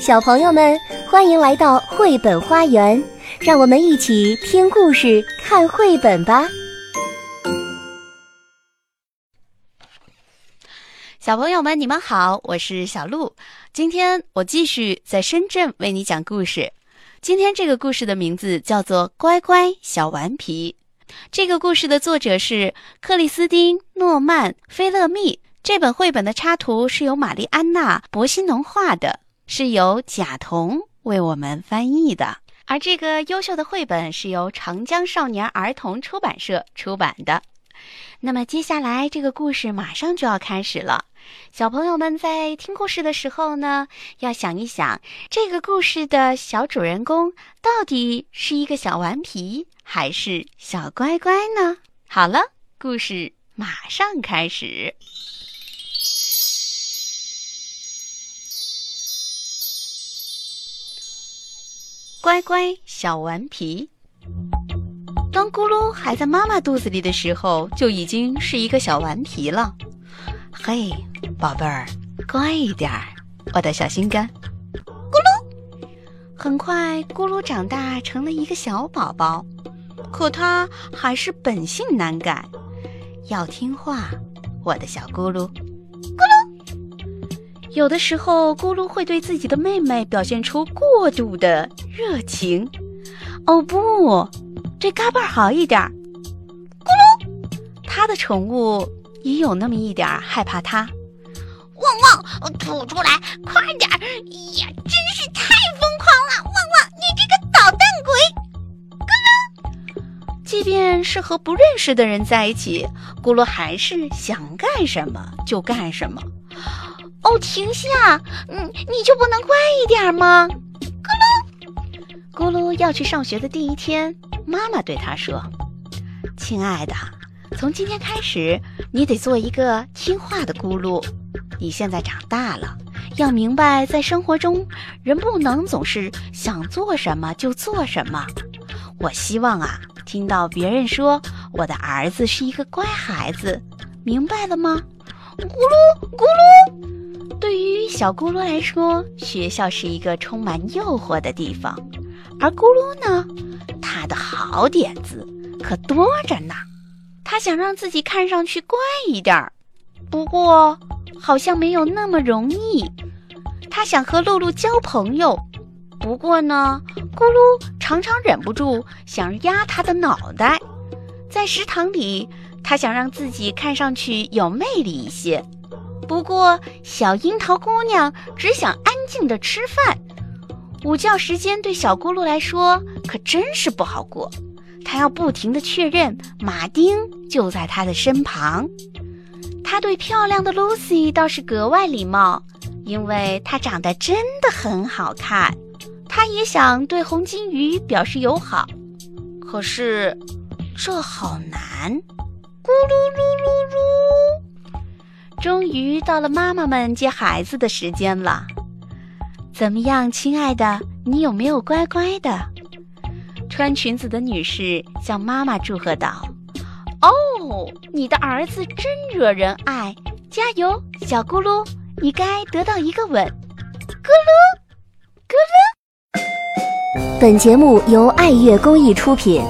小朋友们，欢迎来到绘本花园，让我们一起听故事、看绘本吧。小朋友们，你们好，我是小鹿。今天我继续在深圳为你讲故事。今天这个故事的名字叫做《乖乖小顽皮》。这个故事的作者是克里斯汀·诺曼·菲勒密。这本绘本的插图是由玛丽安娜·博西农画的。是由贾彤为我们翻译的，而这个优秀的绘本是由长江少年儿童出版社出版的。那么接下来这个故事马上就要开始了，小朋友们在听故事的时候呢，要想一想这个故事的小主人公到底是一个小顽皮还是小乖乖呢？好了，故事马上开始。乖乖小顽皮。当咕噜还在妈妈肚子里的时候，就已经是一个小顽皮了。嘿，宝贝儿，乖一点儿，我的小心肝。咕噜，很快咕噜长大成了一个小宝宝，可他还是本性难改，要听话，我的小咕噜。有的时候，咕噜会对自己的妹妹表现出过度的热情。哦不，对嘎巴好一点。咕噜，他的宠物也有那么一点害怕他。汪汪，吐出来，快点！呀，真是太疯狂了！汪汪，你这个捣蛋鬼！咕噜，即便是和不认识的人在一起，咕噜还是想干什么就干什么。哦，停下！嗯，你就不能乖一点吗？咕噜，要去上学的第一天，妈妈对他说：“亲爱的，从今天开始，你得做一个听话的咕噜。你现在长大了，要明白，在生活中，人不能总是想做什么就做什么。我希望啊，听到别人说我的儿子是一个乖孩子，明白了吗？”咕噜，咕噜。对于小咕噜来说，学校是一个充满诱惑的地方，而咕噜呢，他的好点子可多着呢。他想让自己看上去乖一点儿，不过好像没有那么容易。他想和露露交朋友，不过呢，咕噜常常忍不住想压他的脑袋。在食堂里，他想让自己看上去有魅力一些。不过，小樱桃姑娘只想安静的吃饭。午觉时间对小咕噜来说可真是不好过，他要不停的确认马丁就在他的身旁。他对漂亮的 Lucy 倒是格外礼貌，因为她长得真的很好看。他也想对红金鱼表示友好，可是这好难。咕噜噜噜噜。终于到了妈妈们接孩子的时间了，怎么样，亲爱的，你有没有乖乖的？穿裙子的女士向妈妈祝贺道：“哦，你的儿子真惹人爱，加油，小咕噜，你该得到一个吻。”咕噜，咕噜。本节目由爱乐公益出品。